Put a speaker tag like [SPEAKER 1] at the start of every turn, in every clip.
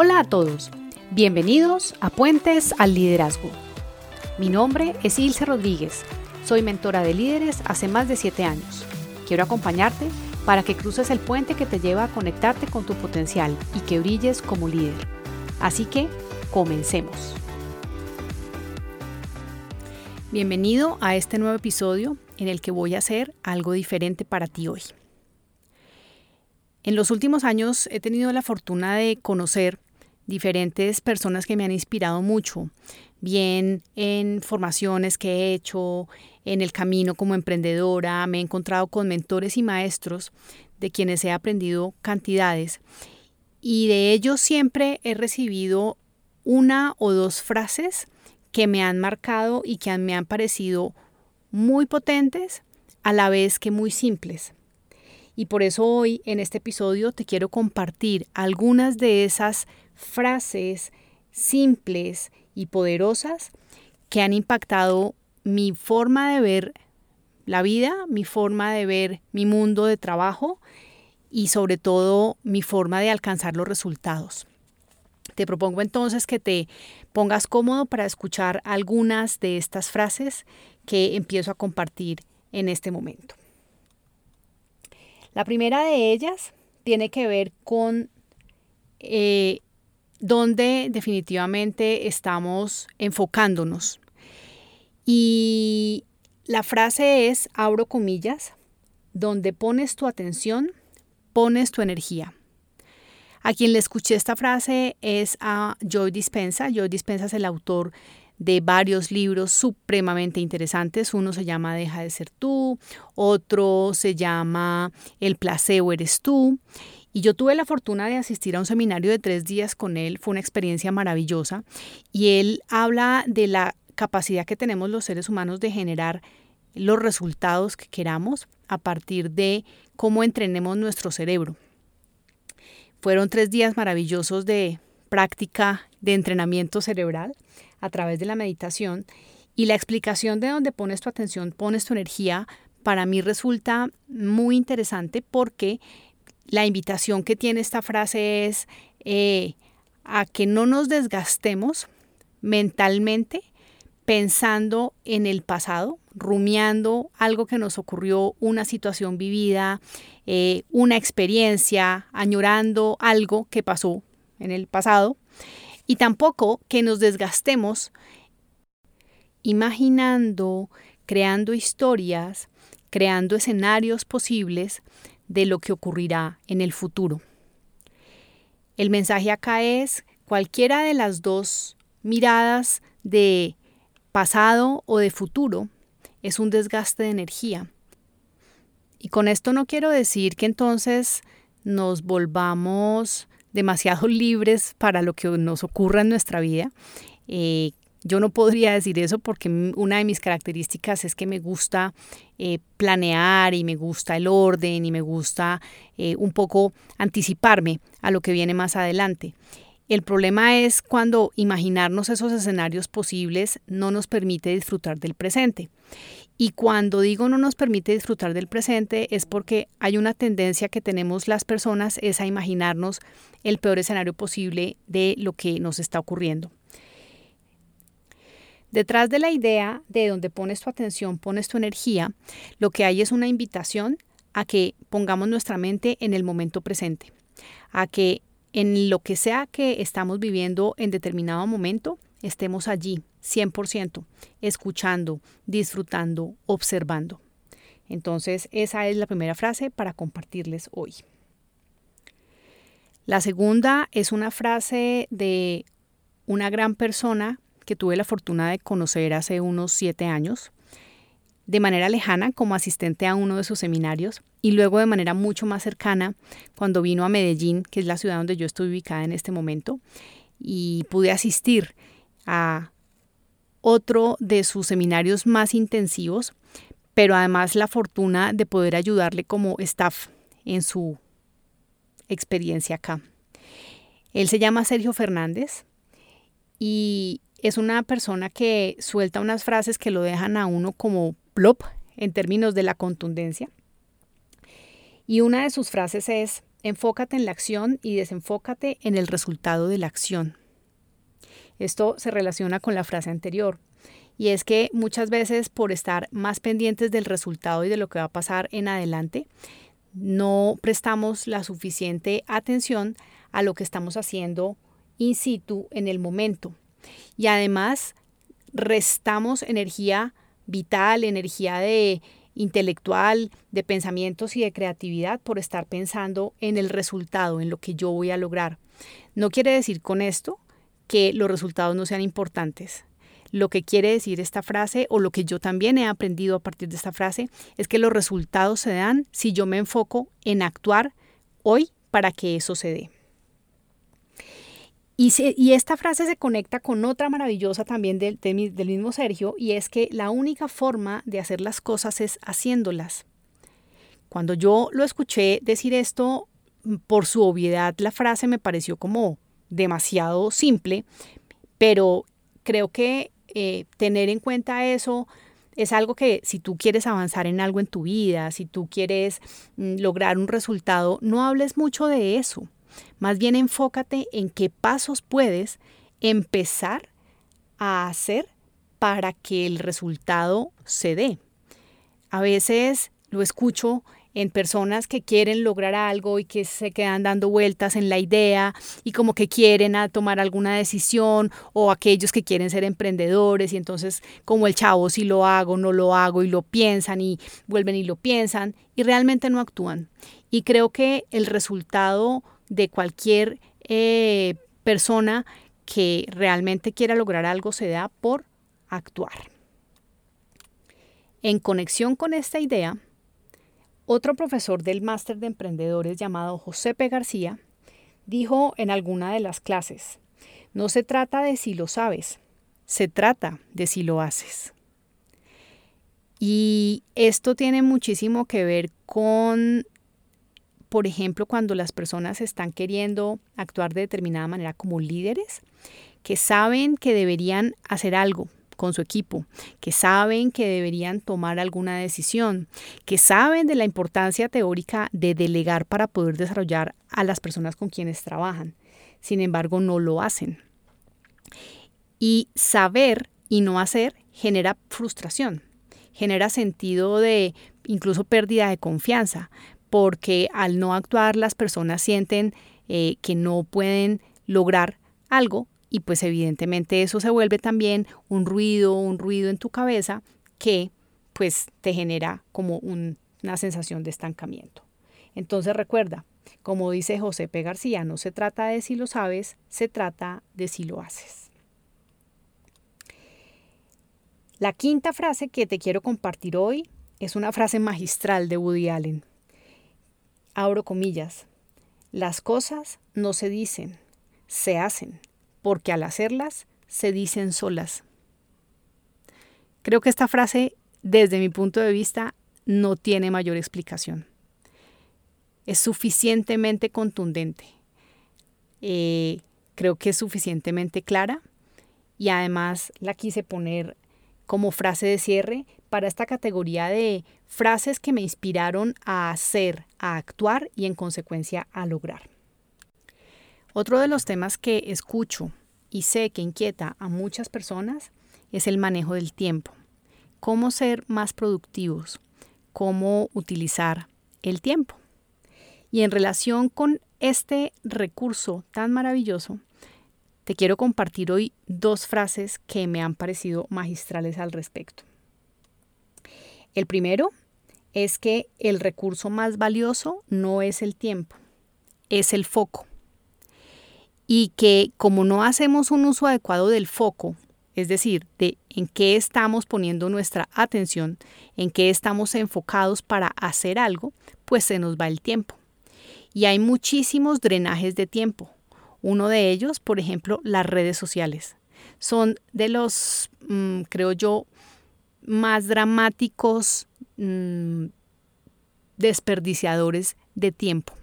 [SPEAKER 1] Hola a todos, bienvenidos a Puentes al Liderazgo. Mi nombre es Ilse Rodríguez, soy mentora de líderes hace más de 7 años. Quiero acompañarte para que cruces el puente que te lleva a conectarte con tu potencial y que brilles como líder. Así que, comencemos. Bienvenido a este nuevo episodio en el que voy a hacer algo diferente para ti hoy. En los últimos años he tenido la fortuna de conocer diferentes personas que me han inspirado mucho, bien en formaciones que he hecho, en el camino como emprendedora, me he encontrado con mentores y maestros de quienes he aprendido cantidades y de ellos siempre he recibido una o dos frases que me han marcado y que me han parecido muy potentes a la vez que muy simples. Y por eso hoy en este episodio te quiero compartir algunas de esas frases simples y poderosas que han impactado mi forma de ver la vida, mi forma de ver mi mundo de trabajo y sobre todo mi forma de alcanzar los resultados. Te propongo entonces que te pongas cómodo para escuchar algunas de estas frases que empiezo a compartir en este momento. La primera de ellas tiene que ver con eh, donde definitivamente estamos enfocándonos. Y la frase es, abro comillas, donde pones tu atención, pones tu energía. A quien le escuché esta frase es a Joy Dispensa. Joy Dispensa es el autor de varios libros supremamente interesantes. Uno se llama Deja de ser tú, otro se llama El placebo eres tú. Y yo tuve la fortuna de asistir a un seminario de tres días con él, fue una experiencia maravillosa. Y él habla de la capacidad que tenemos los seres humanos de generar los resultados que queramos a partir de cómo entrenemos nuestro cerebro. Fueron tres días maravillosos de práctica de entrenamiento cerebral a través de la meditación y la explicación de dónde pones tu atención, pones tu energía, para mí resulta muy interesante porque la invitación que tiene esta frase es eh, a que no nos desgastemos mentalmente pensando en el pasado, rumiando algo que nos ocurrió, una situación vivida, eh, una experiencia, añorando algo que pasó en el pasado, y tampoco que nos desgastemos imaginando, creando historias, creando escenarios posibles de lo que ocurrirá en el futuro. El mensaje acá es cualquiera de las dos miradas de pasado o de futuro es un desgaste de energía. Y con esto no quiero decir que entonces nos volvamos demasiado libres para lo que nos ocurra en nuestra vida. Eh, yo no podría decir eso porque una de mis características es que me gusta eh, planear y me gusta el orden y me gusta eh, un poco anticiparme a lo que viene más adelante. El problema es cuando imaginarnos esos escenarios posibles no nos permite disfrutar del presente. Y cuando digo no nos permite disfrutar del presente es porque hay una tendencia que tenemos las personas es a imaginarnos el peor escenario posible de lo que nos está ocurriendo. Detrás de la idea de donde pones tu atención, pones tu energía, lo que hay es una invitación a que pongamos nuestra mente en el momento presente, a que en lo que sea que estamos viviendo en determinado momento, estemos allí 100%, escuchando, disfrutando, observando. Entonces, esa es la primera frase para compartirles hoy. La segunda es una frase de una gran persona que tuve la fortuna de conocer hace unos siete años, de manera lejana como asistente a uno de sus seminarios y luego de manera mucho más cercana cuando vino a Medellín, que es la ciudad donde yo estoy ubicada en este momento, y pude asistir a otro de sus seminarios más intensivos, pero además la fortuna de poder ayudarle como staff en su experiencia acá. Él se llama Sergio Fernández y es una persona que suelta unas frases que lo dejan a uno como plop en términos de la contundencia. Y una de sus frases es, enfócate en la acción y desenfócate en el resultado de la acción. Esto se relaciona con la frase anterior. Y es que muchas veces por estar más pendientes del resultado y de lo que va a pasar en adelante, no prestamos la suficiente atención a lo que estamos haciendo in situ en el momento. Y además restamos energía vital, energía de intelectual, de pensamientos y de creatividad por estar pensando en el resultado, en lo que yo voy a lograr. No quiere decir con esto que los resultados no sean importantes. Lo que quiere decir esta frase o lo que yo también he aprendido a partir de esta frase es que los resultados se dan si yo me enfoco en actuar hoy para que eso se dé. Y, esta frase se conecta con otra maravillosa también del, del mismo Sergio, y es que la única forma de hacer las cosas es haciéndolas. Cuando yo lo escuché decir esto, por su obviedad, la frase me pareció como demasiado simple, pero creo que eh, tener en cuenta eso es algo que si tú quieres avanzar en algo en tu vida, si tú quieres mm, lograr un resultado, no hables mucho de eso. Más bien enfócate en qué pasos puedes empezar a hacer para que el resultado se dé. A veces lo escucho en personas que quieren lograr algo y que se quedan dando vueltas en la idea y como que quieren tomar alguna decisión o aquellos que quieren ser emprendedores y entonces como el chavo si lo hago, no lo hago y lo piensan y vuelven y lo piensan y realmente no actúan. Y creo que el resultado de cualquier eh, persona que realmente quiera lograr algo se da por actuar. En conexión con esta idea, otro profesor del máster de emprendedores llamado José. García dijo en alguna de las clases, no se trata de si lo sabes, se trata de si lo haces. Y esto tiene muchísimo que ver con por ejemplo, cuando las personas están queriendo actuar de determinada manera como líderes, que saben que deberían hacer algo con su equipo, que saben que deberían tomar alguna decisión, que saben de la importancia teórica de delegar para poder desarrollar a las personas con quienes trabajan. Sin embargo, no lo hacen. Y saber y no hacer genera frustración, genera sentido de incluso pérdida de confianza, porque al no actuar las personas sienten eh, que no pueden lograr algo y pues evidentemente eso se vuelve también un ruido, un ruido en tu cabeza que pues te genera como una sensación de estancamiento. Entonces recuerda, como dice José P. García, no se trata de si lo sabes, se trata de si lo haces. La quinta frase que te quiero compartir hoy es una frase magistral de Woody Allen abro comillas, las cosas no se dicen, se hacen, porque al hacerlas se dicen solas. Creo que esta frase, desde mi punto de vista, no tiene mayor explicación. Es suficientemente contundente. Eh, creo que es suficientemente clara y además la quise poner como frase de cierre para esta categoría de frases que me inspiraron a hacer, a actuar y en consecuencia a lograr. Otro de los temas que escucho y sé que inquieta a muchas personas es el manejo del tiempo. Cómo ser más productivos, cómo utilizar el tiempo. Y en relación con este recurso tan maravilloso, te quiero compartir hoy dos frases que me han parecido magistrales al respecto. El primero es que el recurso más valioso no es el tiempo, es el foco. Y que como no hacemos un uso adecuado del foco, es decir, de en qué estamos poniendo nuestra atención, en qué estamos enfocados para hacer algo, pues se nos va el tiempo. Y hay muchísimos drenajes de tiempo. Uno de ellos, por ejemplo, las redes sociales. Son de los, mm, creo yo, más dramáticos mm, desperdiciadores de tiempo.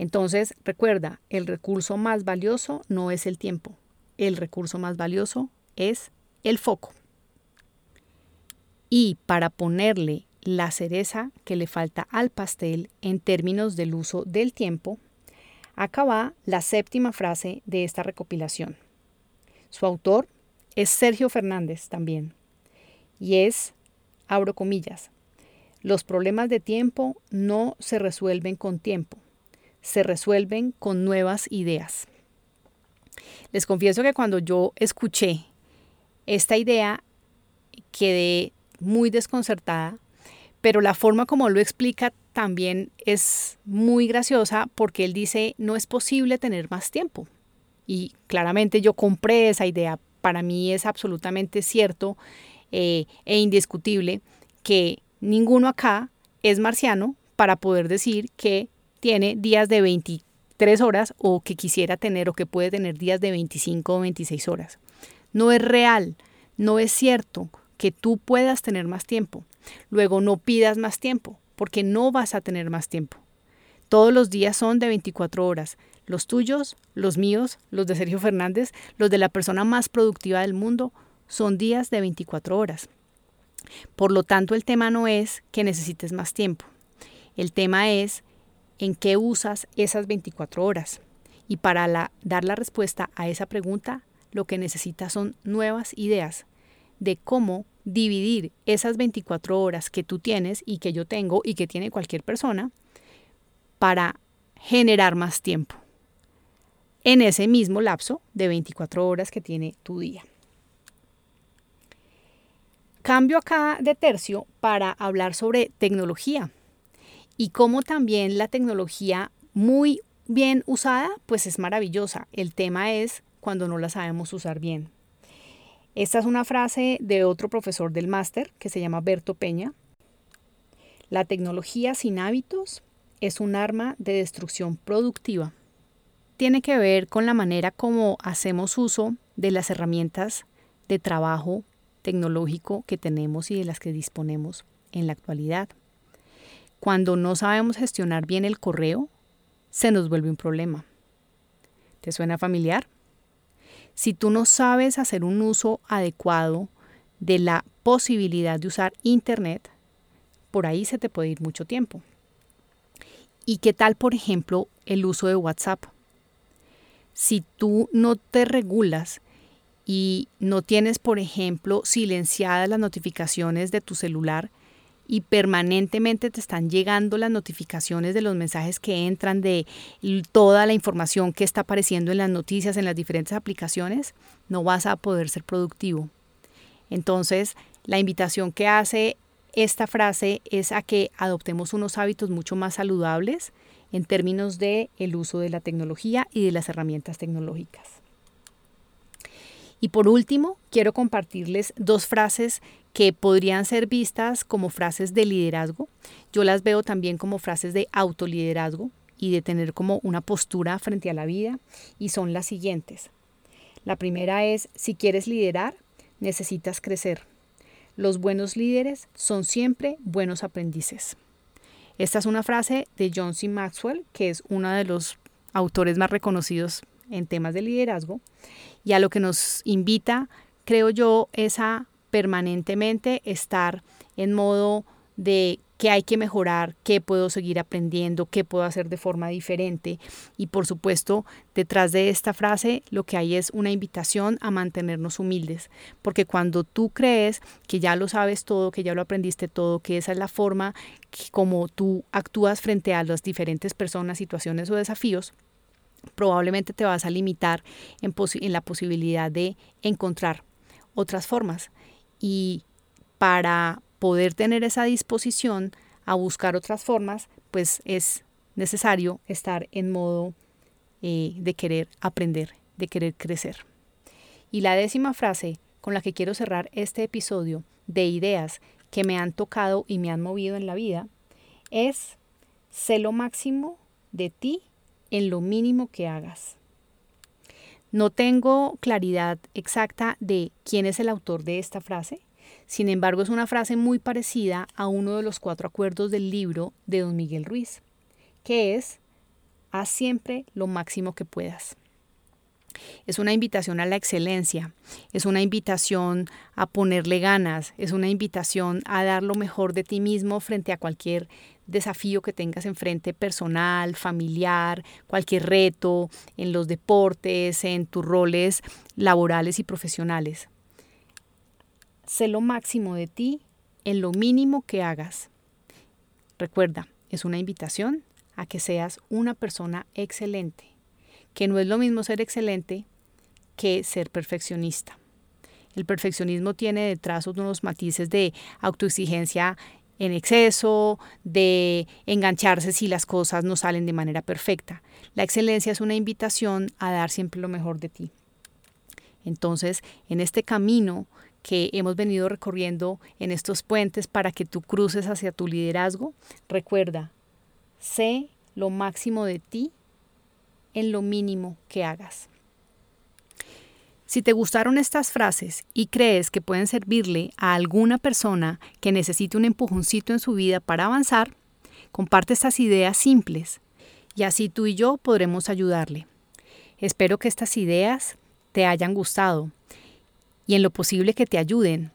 [SPEAKER 1] Entonces, recuerda, el recurso más valioso no es el tiempo, el recurso más valioso es el foco. Y para ponerle la cereza que le falta al pastel en términos del uso del tiempo, acaba la séptima frase de esta recopilación. Su autor es Sergio Fernández también, y es, abro comillas, los problemas de tiempo no se resuelven con tiempo, se resuelven con nuevas ideas. Les confieso que cuando yo escuché esta idea quedé muy desconcertada, pero la forma como lo explica también es muy graciosa porque él dice, no es posible tener más tiempo. Y claramente yo compré esa idea. Para mí es absolutamente cierto eh, e indiscutible que ninguno acá es marciano para poder decir que tiene días de 23 horas o que quisiera tener o que puede tener días de 25 o 26 horas. No es real, no es cierto que tú puedas tener más tiempo. Luego no pidas más tiempo, porque no vas a tener más tiempo. Todos los días son de 24 horas, los tuyos, los míos, los de Sergio Fernández, los de la persona más productiva del mundo, son días de 24 horas. Por lo tanto, el tema no es que necesites más tiempo. El tema es en qué usas esas 24 horas. Y para dar la respuesta a esa pregunta, lo que necesitas son nuevas ideas, de cómo dividir esas 24 horas que tú tienes y que yo tengo y que tiene cualquier persona para generar más tiempo en ese mismo lapso de 24 horas que tiene tu día. Cambio acá de tercio para hablar sobre tecnología y cómo también la tecnología muy bien usada pues es maravillosa. El tema es cuando no la sabemos usar bien. Esta es una frase de otro profesor del máster que se llama Berto Peña. La tecnología sin hábitos es un arma de destrucción productiva. Tiene que ver con la manera como hacemos uso de las herramientas de trabajo tecnológico que tenemos y de las que disponemos en la actualidad. Cuando no sabemos gestionar bien el correo, se nos vuelve un problema. ¿Te suena familiar? Si tú no sabes hacer un uso adecuado de la posibilidad de usar Internet, por ahí se te puede ir mucho tiempo. ¿Y qué tal, por ejemplo, el uso de WhatsApp? Si tú no te regulas y no tienes, por ejemplo, silenciadas las notificaciones de tu celular, y permanentemente te están llegando las notificaciones de los mensajes que entran, de toda la información que está apareciendo en las noticias, en las diferentes aplicaciones, no vas a poder ser productivo. Entonces, la invitación que hace esta frase es a que adoptemos unos hábitos mucho más saludables en términos de el uso de la tecnología y de las herramientas tecnológicas. Y por último, quiero compartirles dos frases que podrían ser vistas como frases de liderazgo. Yo las veo también como frases de autoliderazgo y de tener como una postura frente a la vida y son las siguientes. La primera es, si quieres liderar, necesitas crecer. Los buenos líderes son siempre buenos aprendices. Esta es una frase de John C. Maxwell, que es uno de los autores más reconocidos en temas de liderazgo y a lo que nos invita, creo yo, es a permanentemente estar en modo de qué hay que mejorar, qué puedo seguir aprendiendo, qué puedo hacer de forma diferente. Y por supuesto, detrás de esta frase lo que hay es una invitación a mantenernos humildes, porque cuando tú crees que ya lo sabes todo, que ya lo aprendiste todo, que esa es la forma como tú actúas frente a las diferentes personas, situaciones o desafíos, probablemente te vas a limitar en, la posibilidad de encontrar otras formas. Y para poder tener esa disposición a buscar otras formas, pues es necesario estar en modo eh, de querer aprender, de querer crecer. Y la décima frase con la que quiero cerrar este episodio de ideas que me han tocado y me han movido en la vida es, sé lo máximo de ti en lo mínimo que hagas. No tengo claridad exacta de quién es el autor de esta frase, sin embargo es una frase muy parecida a uno de los cuatro acuerdos del libro de don Miguel Ruiz, que es, haz siempre lo máximo que puedas. Es una invitación a la excelencia, es una invitación a ponerle ganas, es una invitación a dar lo mejor de ti mismo frente a cualquier desafío que tengas enfrente personal, familiar, cualquier reto, en los deportes, en tus roles laborales y profesionales. Sé lo máximo de ti en lo mínimo que hagas. Recuerda, es una invitación a que seas una persona excelente, que no es lo mismo ser excelente que ser perfeccionista. El perfeccionismo tiene detrás unos matices de autoexigencia en exceso, de engancharse si las cosas no salen de manera perfecta. La excelencia es una invitación a dar siempre lo mejor de ti. Entonces, en este camino que hemos venido recorriendo en estos puentes para que tú cruces hacia tu liderazgo, recuerda, sé lo máximo de ti en lo mínimo que hagas. Si te gustaron estas frases y crees que pueden servirle a alguna persona que necesite un empujoncito en su vida para avanzar, comparte estas ideas simples y así tú y yo podremos ayudarle. Espero que estas ideas te hayan gustado y en lo posible que te ayuden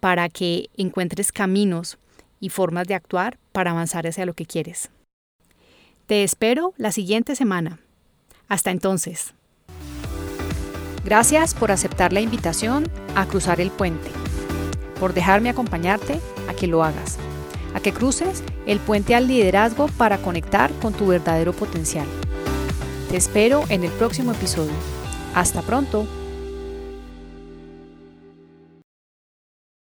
[SPEAKER 1] para que encuentres caminos y formas de actuar para avanzar hacia lo que quieres. Te espero la siguiente semana. Hasta entonces. Gracias por aceptar la invitación a cruzar el puente, por dejarme acompañarte a que lo hagas, a que cruces el puente al liderazgo para conectar con tu verdadero potencial. Te espero en el próximo episodio. Hasta pronto.